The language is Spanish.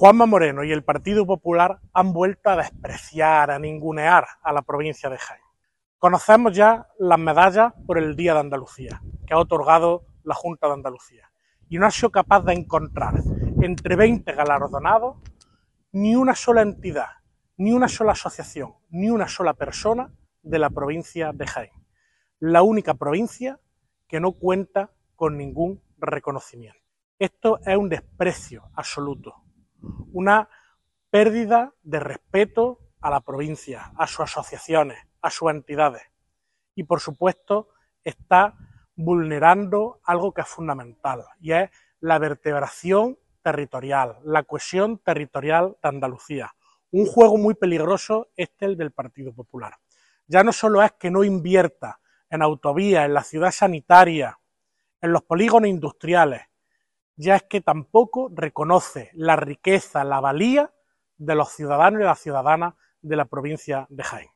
Juanma Moreno y el Partido Popular han vuelto a despreciar, a ningunear a la provincia de Jaén. Conocemos ya las medallas por el Día de Andalucía, que ha otorgado la Junta de Andalucía, y no ha sido capaz de encontrar entre 20 galardonados ni una sola entidad, ni una sola asociación, ni una sola persona de la provincia de Jaén. La única provincia que no cuenta con ningún reconocimiento. Esto es un desprecio absoluto una pérdida de respeto a la provincia, a sus asociaciones, a sus entidades. Y por supuesto está vulnerando algo que es fundamental y es la vertebración territorial, la cohesión territorial de Andalucía. Un juego muy peligroso este el del Partido Popular. Ya no solo es que no invierta en autovías, en la ciudad sanitaria, en los polígonos industriales, ya es que tampoco reconoce la riqueza, la valía de los ciudadanos y las ciudadanas de la provincia de Jaén.